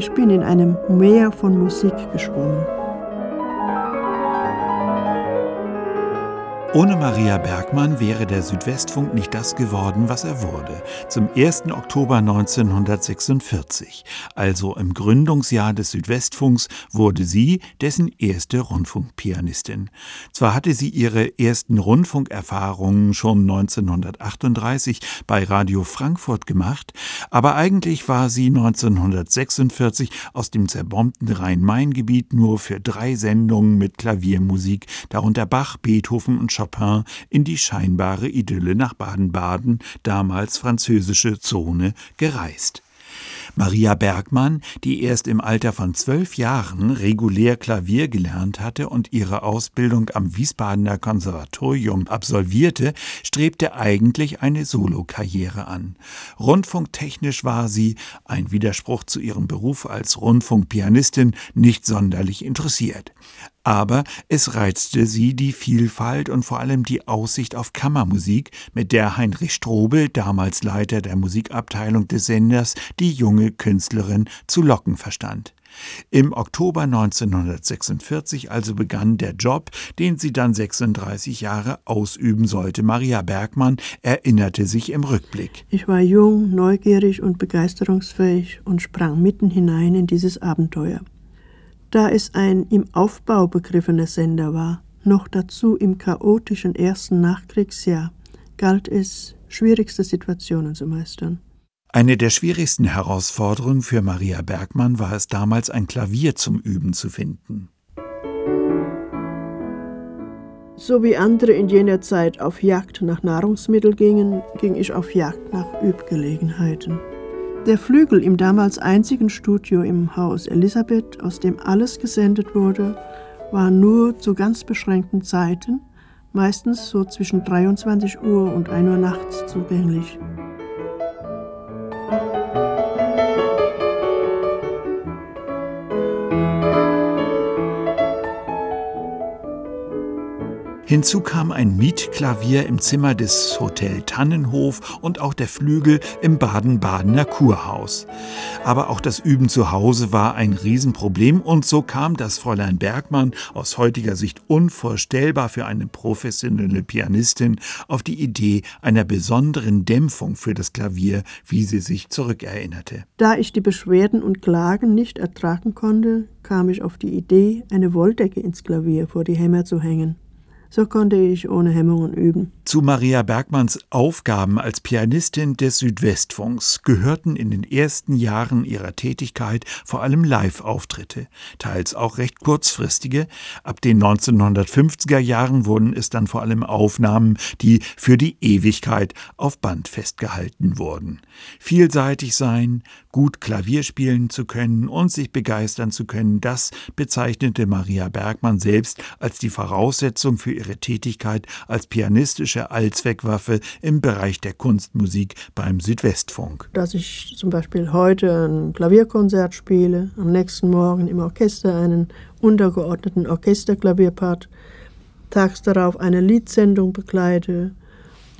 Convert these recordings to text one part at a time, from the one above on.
Ich bin in einem Meer von Musik geschwommen. Ohne Maria Bergmann wäre der Südwestfunk nicht das geworden, was er wurde. Zum 1. Oktober 1946, also im Gründungsjahr des Südwestfunks, wurde sie dessen erste Rundfunkpianistin. Zwar hatte sie ihre ersten Rundfunkerfahrungen schon 1938 bei Radio Frankfurt gemacht, aber eigentlich war sie 1946 aus dem zerbombten Rhein-Main-Gebiet nur für drei Sendungen mit Klaviermusik, darunter Bach, Beethoven und Chopin in die scheinbare Idylle nach Baden-Baden, damals französische Zone, gereist. Maria Bergmann, die erst im Alter von zwölf Jahren regulär Klavier gelernt hatte und ihre Ausbildung am Wiesbadener Konservatorium absolvierte, strebte eigentlich eine Solokarriere an. Rundfunktechnisch war sie, ein Widerspruch zu ihrem Beruf als Rundfunkpianistin, nicht sonderlich interessiert. Aber es reizte sie die Vielfalt und vor allem die Aussicht auf Kammermusik, mit der Heinrich Strobel, damals Leiter der Musikabteilung des Senders, die junge Künstlerin zu locken verstand. Im Oktober 1946 also begann der Job, den sie dann 36 Jahre ausüben sollte. Maria Bergmann erinnerte sich im Rückblick. Ich war jung, neugierig und begeisterungsfähig und sprang mitten hinein in dieses Abenteuer da es ein im Aufbau begriffener Sender war, noch dazu im chaotischen ersten Nachkriegsjahr, galt es, schwierigste Situationen zu meistern. Eine der schwierigsten Herausforderungen für Maria Bergmann war es damals, ein Klavier zum Üben zu finden. So wie andere in jener Zeit auf Jagd nach Nahrungsmitteln gingen, ging ich auf Jagd nach Übgelegenheiten. Der Flügel im damals einzigen Studio im Haus Elisabeth, aus dem alles gesendet wurde, war nur zu ganz beschränkten Zeiten, meistens so zwischen 23 Uhr und 1 Uhr nachts zugänglich. Hinzu kam ein Mietklavier im Zimmer des Hotel Tannenhof und auch der Flügel im Baden-Badener Kurhaus. Aber auch das Üben zu Hause war ein Riesenproblem und so kam das Fräulein Bergmann, aus heutiger Sicht unvorstellbar für eine professionelle Pianistin, auf die Idee einer besonderen Dämpfung für das Klavier, wie sie sich zurückerinnerte. Da ich die Beschwerden und Klagen nicht ertragen konnte, kam ich auf die Idee, eine Wolldecke ins Klavier vor die Hämmer zu hängen. So konnte ich ohne Hemmungen üben. Zu Maria Bergmanns Aufgaben als Pianistin des Südwestfunks gehörten in den ersten Jahren ihrer Tätigkeit vor allem Live-Auftritte, teils auch recht kurzfristige. Ab den 1950er Jahren wurden es dann vor allem Aufnahmen, die für die Ewigkeit auf Band festgehalten wurden. Vielseitig sein, gut Klavier spielen zu können und sich begeistern zu können, das bezeichnete Maria Bergmann selbst als die Voraussetzung für ihre Tätigkeit als pianistische Allzweckwaffe im Bereich der Kunstmusik beim Südwestfunk. Dass ich zum Beispiel heute ein Klavierkonzert spiele, am nächsten Morgen im Orchester einen untergeordneten Orchesterklavierpart, tags darauf eine Liedsendung begleite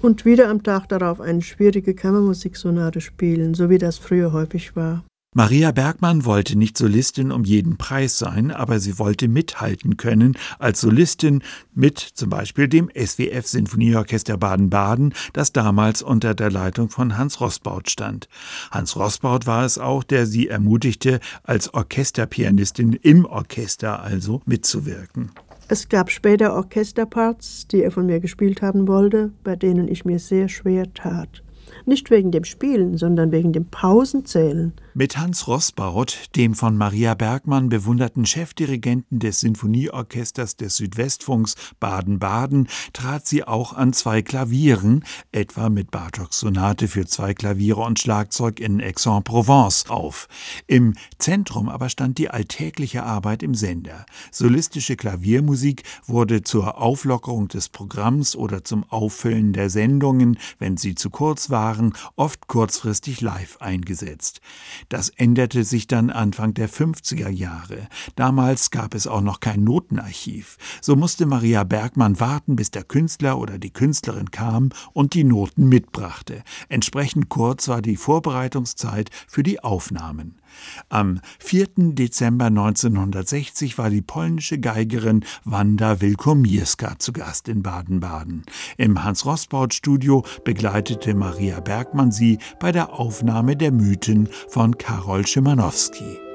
und wieder am Tag darauf eine schwierige Kammermusiksonate spielen, so wie das früher häufig war. Maria Bergmann wollte nicht Solistin um jeden Preis sein, aber sie wollte mithalten können als Solistin mit zum Beispiel dem SWF Sinfonieorchester Baden-Baden, das damals unter der Leitung von Hans Rossbaut stand. Hans Rossbaut war es auch, der sie ermutigte, als Orchesterpianistin im Orchester also mitzuwirken. Es gab später Orchesterparts, die er von mir gespielt haben wollte, bei denen ich mir sehr schwer tat. Nicht wegen dem Spielen, sondern wegen dem Pausenzählen. Mit Hans Rossbaut, dem von Maria Bergmann bewunderten Chefdirigenten des Sinfonieorchesters des Südwestfunks Baden-Baden, trat sie auch an zwei Klavieren, etwa mit Bartoks Sonate für zwei Klaviere und Schlagzeug in Aix-en-Provence auf. Im Zentrum aber stand die alltägliche Arbeit im Sender. Solistische Klaviermusik wurde zur Auflockerung des Programms oder zum Auffüllen der Sendungen, wenn sie zu kurz waren, waren oft kurzfristig live eingesetzt. Das änderte sich dann Anfang der 50er Jahre. Damals gab es auch noch kein Notenarchiv. So musste Maria Bergmann warten, bis der Künstler oder die Künstlerin kam und die Noten mitbrachte. Entsprechend kurz war die Vorbereitungszeit für die Aufnahmen. Am 4. Dezember 1960 war die polnische Geigerin Wanda Wilkomirska zu Gast in Baden-Baden. Im Hans-Rosbaud-Studio begleitete Maria Bergmann sie bei der Aufnahme der Mythen von Karol Szymanowski.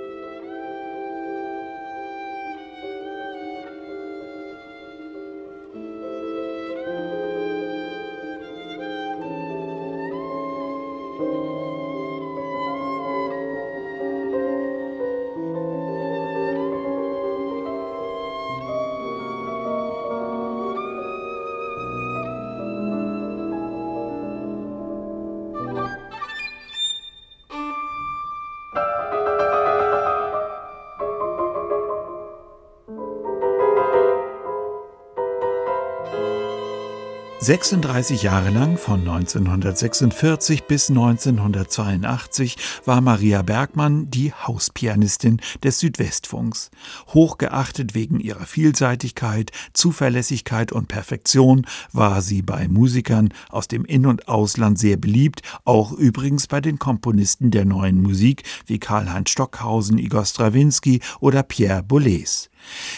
36 Jahre lang, von 1946 bis 1982, war Maria Bergmann die Hauspianistin des Südwestfunks. Hochgeachtet wegen ihrer Vielseitigkeit, Zuverlässigkeit und Perfektion war sie bei Musikern aus dem In- und Ausland sehr beliebt, auch übrigens bei den Komponisten der neuen Musik wie Karl-Heinz Stockhausen, Igor Strawinski oder Pierre Boulez.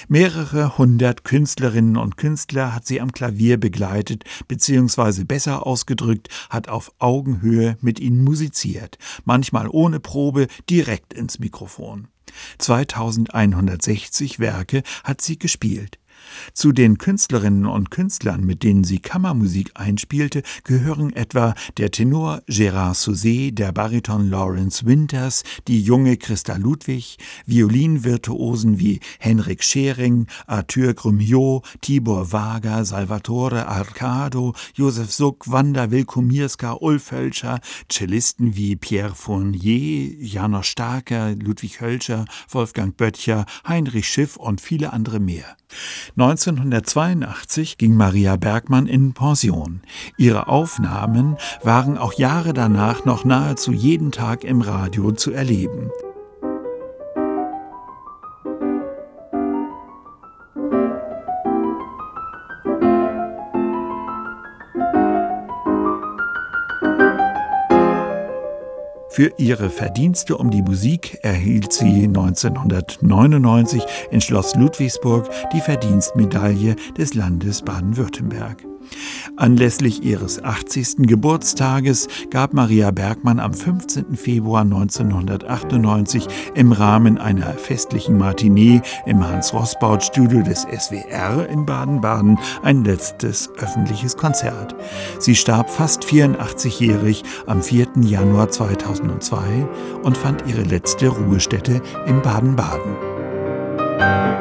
Mehrere hundert Künstlerinnen und Künstler hat sie am Klavier begleitet, beziehungsweise besser ausgedrückt, hat auf Augenhöhe mit ihnen musiziert, manchmal ohne Probe direkt ins Mikrofon. 2160 Werke hat sie gespielt. Zu den Künstlerinnen und Künstlern, mit denen sie Kammermusik einspielte, gehören etwa der Tenor Gérard Souzet, der Bariton Lawrence Winters, die junge Christa Ludwig, Violinvirtuosen wie Henrik Schering, Arthur Grumiot, Tibor Wager, Salvatore Arcado, Josef Suck, Wanda Wilkomirska, Ulf Hölscher, Cellisten wie Pierre Fournier, Janosch Starker, Ludwig Hölscher, Wolfgang Böttcher, Heinrich Schiff und viele andere mehr. 1982 ging Maria Bergmann in Pension. Ihre Aufnahmen waren auch Jahre danach noch nahezu jeden Tag im Radio zu erleben. Für ihre Verdienste um die Musik erhielt sie 1999 in Schloss Ludwigsburg die Verdienstmedaille des Landes Baden-Württemberg. Anlässlich ihres 80. Geburtstages gab Maria Bergmann am 15. Februar 1998 im Rahmen einer festlichen Matinee im Hans-Rossbaut-Studio des SWR in Baden-Baden ein letztes öffentliches Konzert. Sie starb fast 84-jährig am 4. Januar 2002 und fand ihre letzte Ruhestätte in Baden-Baden.